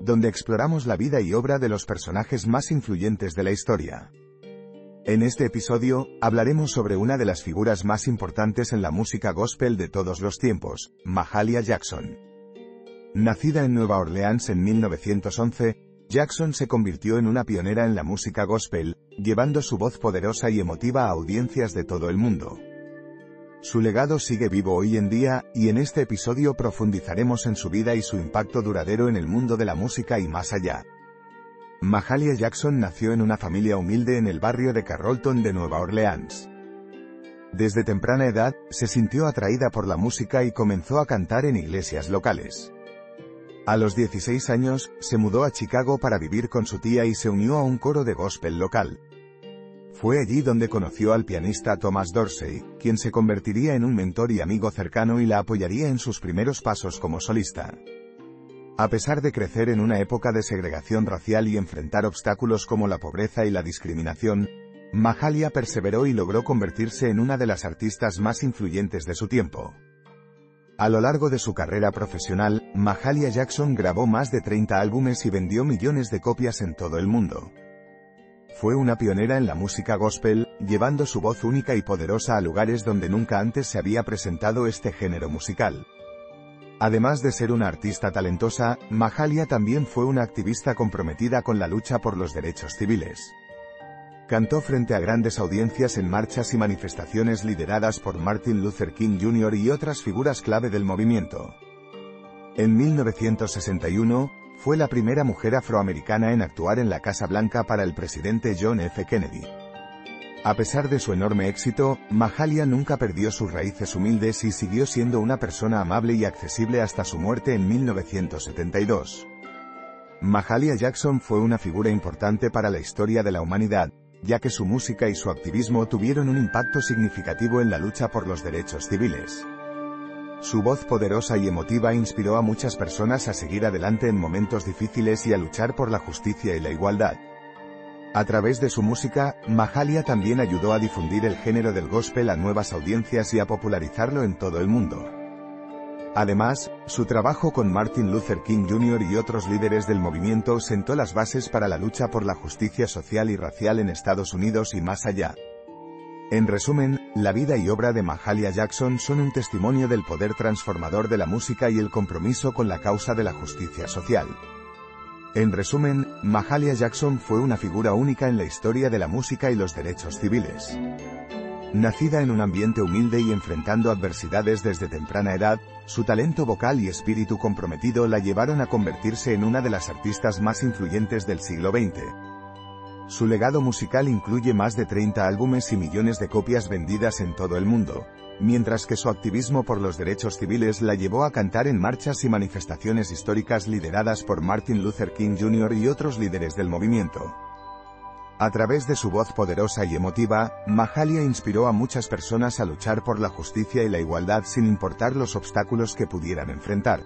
donde exploramos la vida y obra de los personajes más influyentes de la historia. En este episodio, hablaremos sobre una de las figuras más importantes en la música gospel de todos los tiempos, Mahalia Jackson. Nacida en Nueva Orleans en 1911, Jackson se convirtió en una pionera en la música gospel, llevando su voz poderosa y emotiva a audiencias de todo el mundo. Su legado sigue vivo hoy en día, y en este episodio profundizaremos en su vida y su impacto duradero en el mundo de la música y más allá. Mahalia Jackson nació en una familia humilde en el barrio de Carrollton de Nueva Orleans. Desde temprana edad, se sintió atraída por la música y comenzó a cantar en iglesias locales. A los 16 años, se mudó a Chicago para vivir con su tía y se unió a un coro de gospel local. Fue allí donde conoció al pianista Thomas Dorsey, quien se convertiría en un mentor y amigo cercano y la apoyaría en sus primeros pasos como solista. A pesar de crecer en una época de segregación racial y enfrentar obstáculos como la pobreza y la discriminación, Mahalia perseveró y logró convertirse en una de las artistas más influyentes de su tiempo. A lo largo de su carrera profesional, Mahalia Jackson grabó más de 30 álbumes y vendió millones de copias en todo el mundo. Fue una pionera en la música gospel, llevando su voz única y poderosa a lugares donde nunca antes se había presentado este género musical. Además de ser una artista talentosa, Mahalia también fue una activista comprometida con la lucha por los derechos civiles. Cantó frente a grandes audiencias en marchas y manifestaciones lideradas por Martin Luther King Jr. y otras figuras clave del movimiento. En 1961, fue la primera mujer afroamericana en actuar en la Casa Blanca para el presidente John F. Kennedy. A pesar de su enorme éxito, Mahalia nunca perdió sus raíces humildes y siguió siendo una persona amable y accesible hasta su muerte en 1972. Mahalia Jackson fue una figura importante para la historia de la humanidad, ya que su música y su activismo tuvieron un impacto significativo en la lucha por los derechos civiles. Su voz poderosa y emotiva inspiró a muchas personas a seguir adelante en momentos difíciles y a luchar por la justicia y la igualdad. A través de su música, Mahalia también ayudó a difundir el género del gospel a nuevas audiencias y a popularizarlo en todo el mundo. Además, su trabajo con Martin Luther King Jr. y otros líderes del movimiento sentó las bases para la lucha por la justicia social y racial en Estados Unidos y más allá. En resumen, la vida y obra de Mahalia Jackson son un testimonio del poder transformador de la música y el compromiso con la causa de la justicia social. En resumen, Mahalia Jackson fue una figura única en la historia de la música y los derechos civiles. Nacida en un ambiente humilde y enfrentando adversidades desde temprana edad, su talento vocal y espíritu comprometido la llevaron a convertirse en una de las artistas más influyentes del siglo XX. Su legado musical incluye más de 30 álbumes y millones de copias vendidas en todo el mundo, mientras que su activismo por los derechos civiles la llevó a cantar en marchas y manifestaciones históricas lideradas por Martin Luther King Jr. y otros líderes del movimiento. A través de su voz poderosa y emotiva, Mahalia inspiró a muchas personas a luchar por la justicia y la igualdad sin importar los obstáculos que pudieran enfrentar.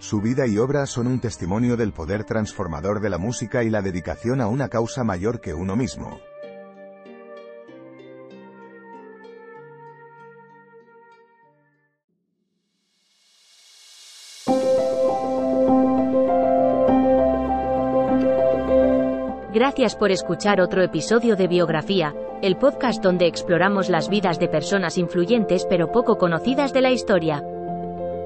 Su vida y obra son un testimonio del poder transformador de la música y la dedicación a una causa mayor que uno mismo. Gracias por escuchar otro episodio de Biografía, el podcast donde exploramos las vidas de personas influyentes pero poco conocidas de la historia.